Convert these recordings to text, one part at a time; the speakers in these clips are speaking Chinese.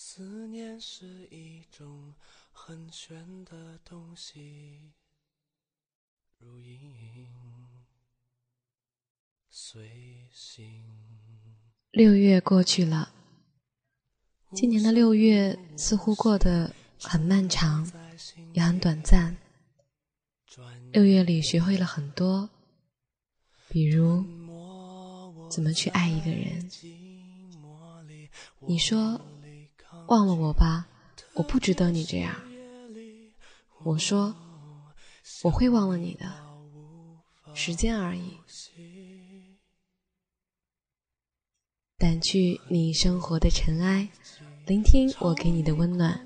思念是一种很玄的东西，如影随形。六月过去了，今年的六月似乎过得很漫长，也很短暂。六月里学会了很多，比如怎么去爱一个人。你说。忘了我吧，我不值得你这样。我说我会忘了你的，时间而已。掸去你生活的尘埃，聆听我给你的温暖。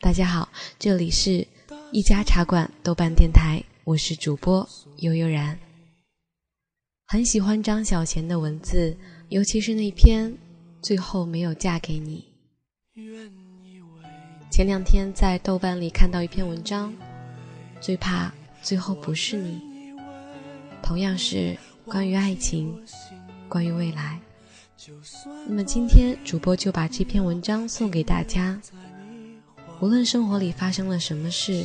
大家好，这里是一家茶馆豆瓣电台，我是主播悠悠然。很喜欢张小娴的文字，尤其是那篇《最后没有嫁给你》。前两天在豆瓣里看到一篇文章，最怕最后不是你。同样是关于爱情，关于未来。那么今天主播就把这篇文章送给大家。无论生活里发生了什么事，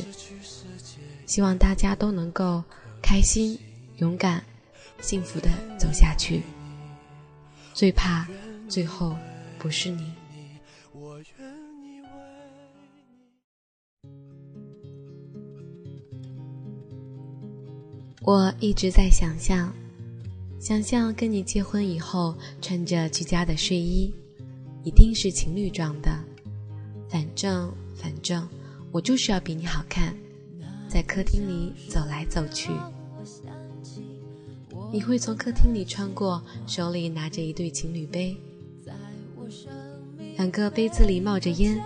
希望大家都能够开心、勇敢、幸福的走下去。最怕最后不是你。我一直在想象，想象跟你结婚以后穿着居家的睡衣，一定是情侣装的。反正反正，我就是要比你好看，在客厅里走来走去。你会从客厅里穿过，手里拿着一对情侣杯，两个杯子里冒着烟，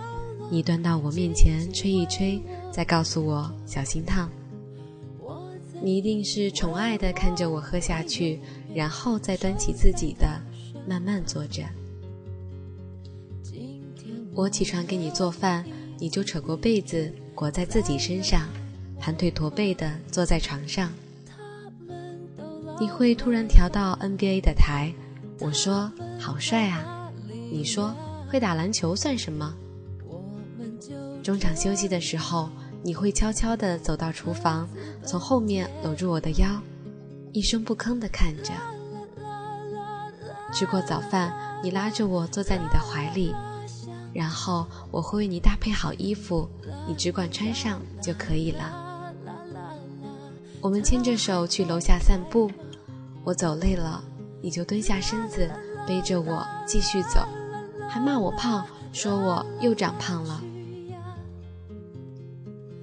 你端到我面前吹一吹，再告诉我小心烫。你一定是宠爱的看着我喝下去，然后再端起自己的，慢慢坐着。我起床给你做饭，你就扯过被子裹在自己身上，盘腿驼背的坐在床上。你会突然调到 NBA 的台，我说好帅啊，你说会打篮球算什么？中场休息的时候。你会悄悄地走到厨房，从后面搂住我的腰，一声不吭地看着。吃过早饭，你拉着我坐在你的怀里，然后我会为你搭配好衣服，你只管穿上就可以了。我们牵着手去楼下散步，我走累了，你就蹲下身子背着我继续走，还骂我胖，说我又长胖了。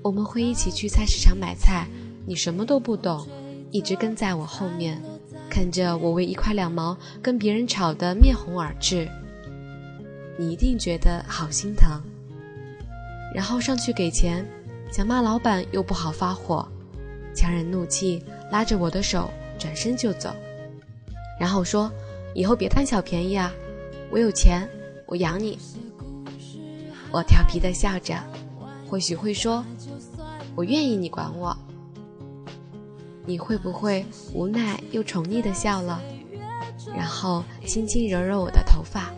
我们会一起去菜市场买菜，你什么都不懂，一直跟在我后面，看着我为一块两毛跟别人吵得面红耳赤，你一定觉得好心疼。然后上去给钱，想骂老板又不好发火，强忍怒气拉着我的手转身就走，然后说以后别贪小便宜啊，我有钱，我养你。我调皮的笑着。或许会说：“我愿意你管我。”你会不会无奈又宠溺的笑了，然后轻轻揉揉我的头发？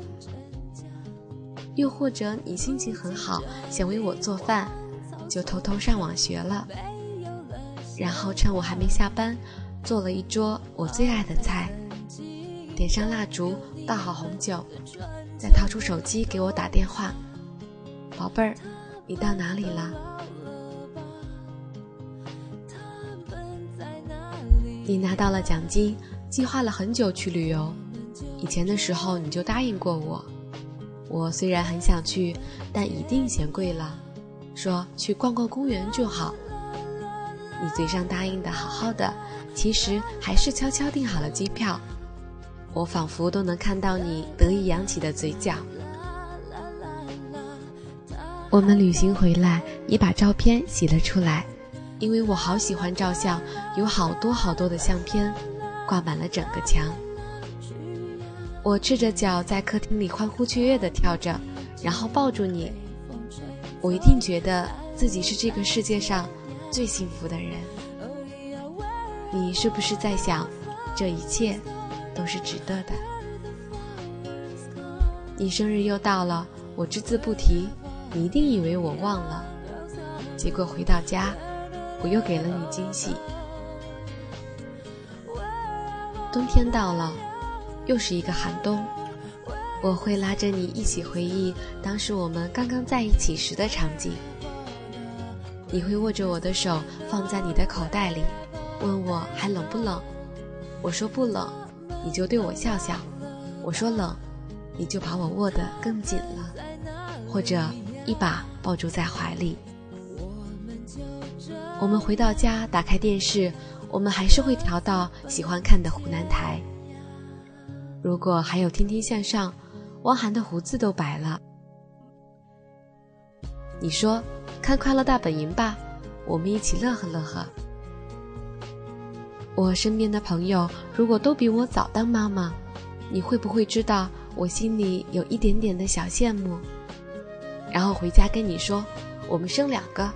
又或者你心情很好，想为我做饭，就偷偷上网学了，然后趁我还没下班，做了一桌我最爱的菜，点上蜡烛，倒好红酒，再掏出手机给我打电话：“宝贝儿。”你到哪里了？你拿到了奖金，计划了很久去旅游。以前的时候你就答应过我，我虽然很想去，但一定嫌贵了，说去逛逛公园就好。你嘴上答应的好好的，其实还是悄悄订好了机票。我仿佛都能看到你得意扬起的嘴角。我们旅行回来，你把照片洗了出来，因为我好喜欢照相，有好多好多的相片，挂满了整个墙。我赤着脚在客厅里欢呼雀跃地跳着，然后抱住你，我一定觉得自己是这个世界上最幸福的人。你是不是在想，这一切都是值得的？你生日又到了。我只字不提，你一定以为我忘了。结果回到家，我又给了你惊喜。冬天到了，又是一个寒冬。我会拉着你一起回忆当时我们刚刚在一起时的场景。你会握着我的手放在你的口袋里，问我还冷不冷？我说不冷，你就对我笑笑；我说冷，你就把我握得更紧了，或者一把抱住在怀里。我们回到家，打开电视，我们还是会调到喜欢看的湖南台。如果还有《天天向上》，汪涵的胡子都白了。你说。看《快乐大本营》吧，我们一起乐呵乐呵。我身边的朋友如果都比我早当妈妈，你会不会知道我心里有一点点的小羡慕？然后回家跟你说，我们生两个，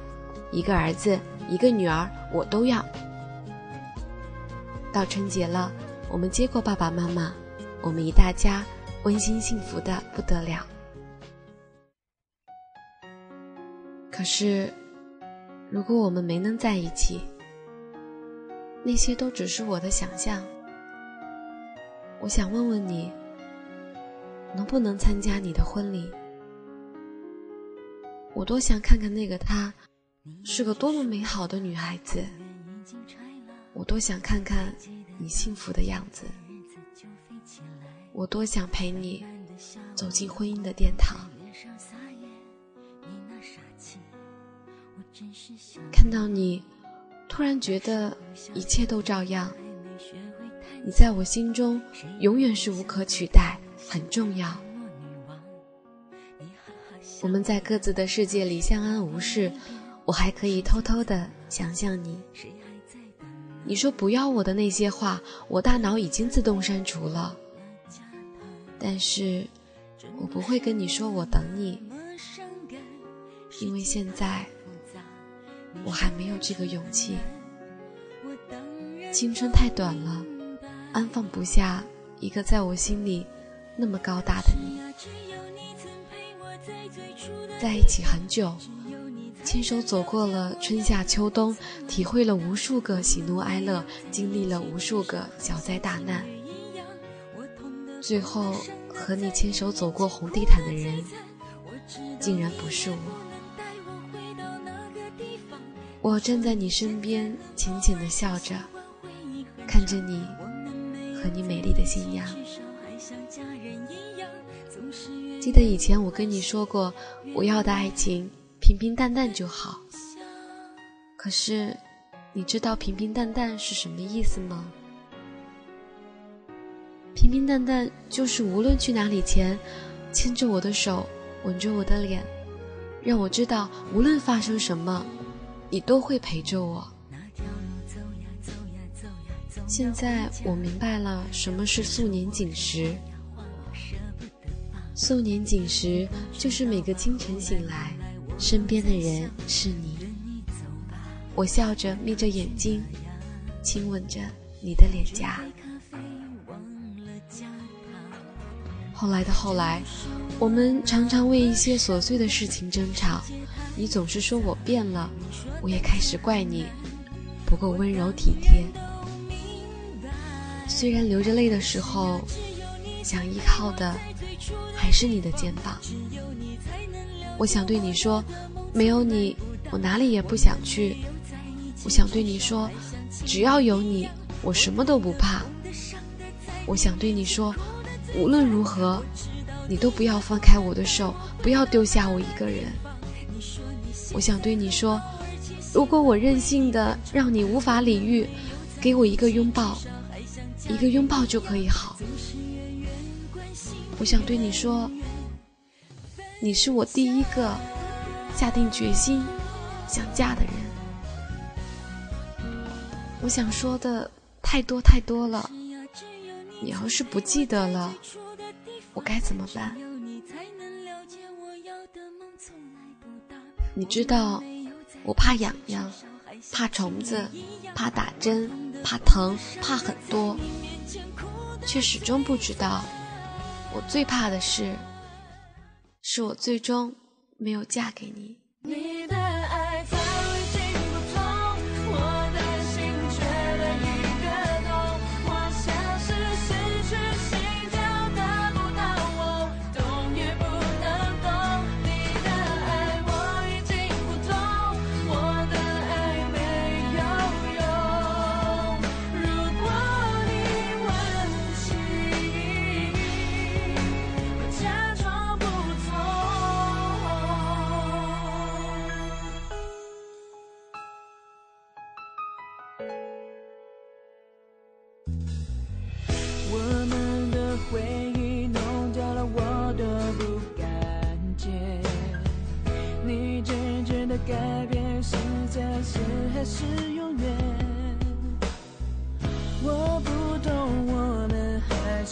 一个儿子，一个女儿，我都要。到春节了，我们接过爸爸妈妈，我们一大家温馨幸福的不得了。可是，如果我们没能在一起，那些都只是我的想象。我想问问你，能不能参加你的婚礼？我多想看看那个他，是个多么美好的女孩子。我多想看看你幸福的样子。我多想陪你走进婚姻的殿堂。看到你，突然觉得一切都照样。你在我心中永远是无可取代，很重要。我们在各自的世界里相安无事，我还可以偷偷的想象你。你说不要我的那些话，我大脑已经自动删除了。但是，我不会跟你说我等你，因为现在。我还没有这个勇气。青春太短了，安放不下一个在我心里那么高大的你。在一起很久，牵手走过了春夏秋冬，体会了无数个喜怒哀乐，经历了无数个小灾大难。最后和你牵手走过红地毯的人，竟然不是我。我站在你身边，浅浅的笑着，看着你和你美丽的新娘。记得以前我跟你说过，我要的爱情平平淡淡就好。可是，你知道平平淡淡是什么意思吗？平平淡淡就是无论去哪里前，牵着我的手，吻着我的脸，让我知道无论发生什么。你都会陪着我。现在我明白了什么是素年锦时。素年锦时就是每个清晨醒来，身边的人是你。我笑着眯着眼睛，亲吻着你的脸颊。后来的后来，我们常常为一些琐碎的事情争吵。你总是说我变了，我也开始怪你不够温柔体贴。虽然流着泪的时候，想依靠的还是你的肩膀。我想对你说，没有你，我哪里也不想去。我想对你说，只要有你，我什么都不怕。我想对你说，无论如何，你都不要放开我的手，不要丢下我一个人。我想对你说，如果我任性的让你无法理喻，给我一个拥抱，一个拥抱就可以好。我想对你说，你是我第一个下定决心想嫁的人。我想说的太多太多了，你要是不记得了，我该怎么办？你知道，我怕痒痒，怕虫子，怕打针，怕疼，怕很多，却始终不知道，我最怕的是。是我最终没有嫁给你。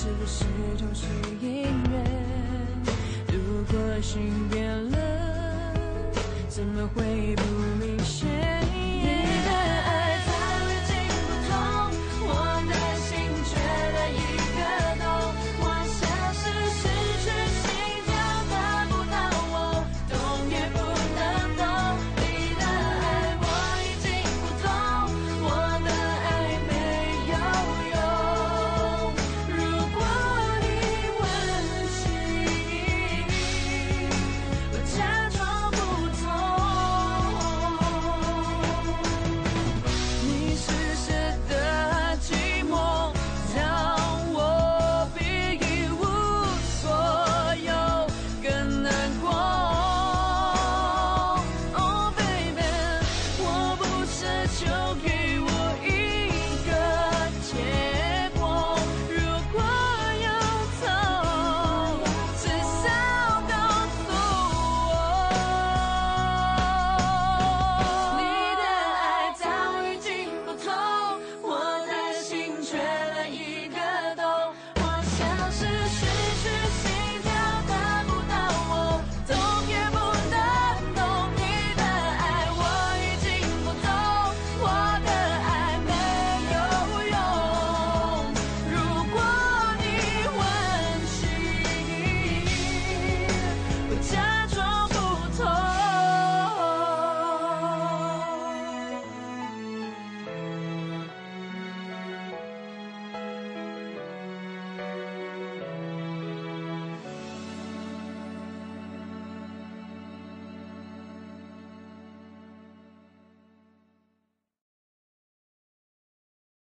是不是就是音乐如果心变了怎么会不明显？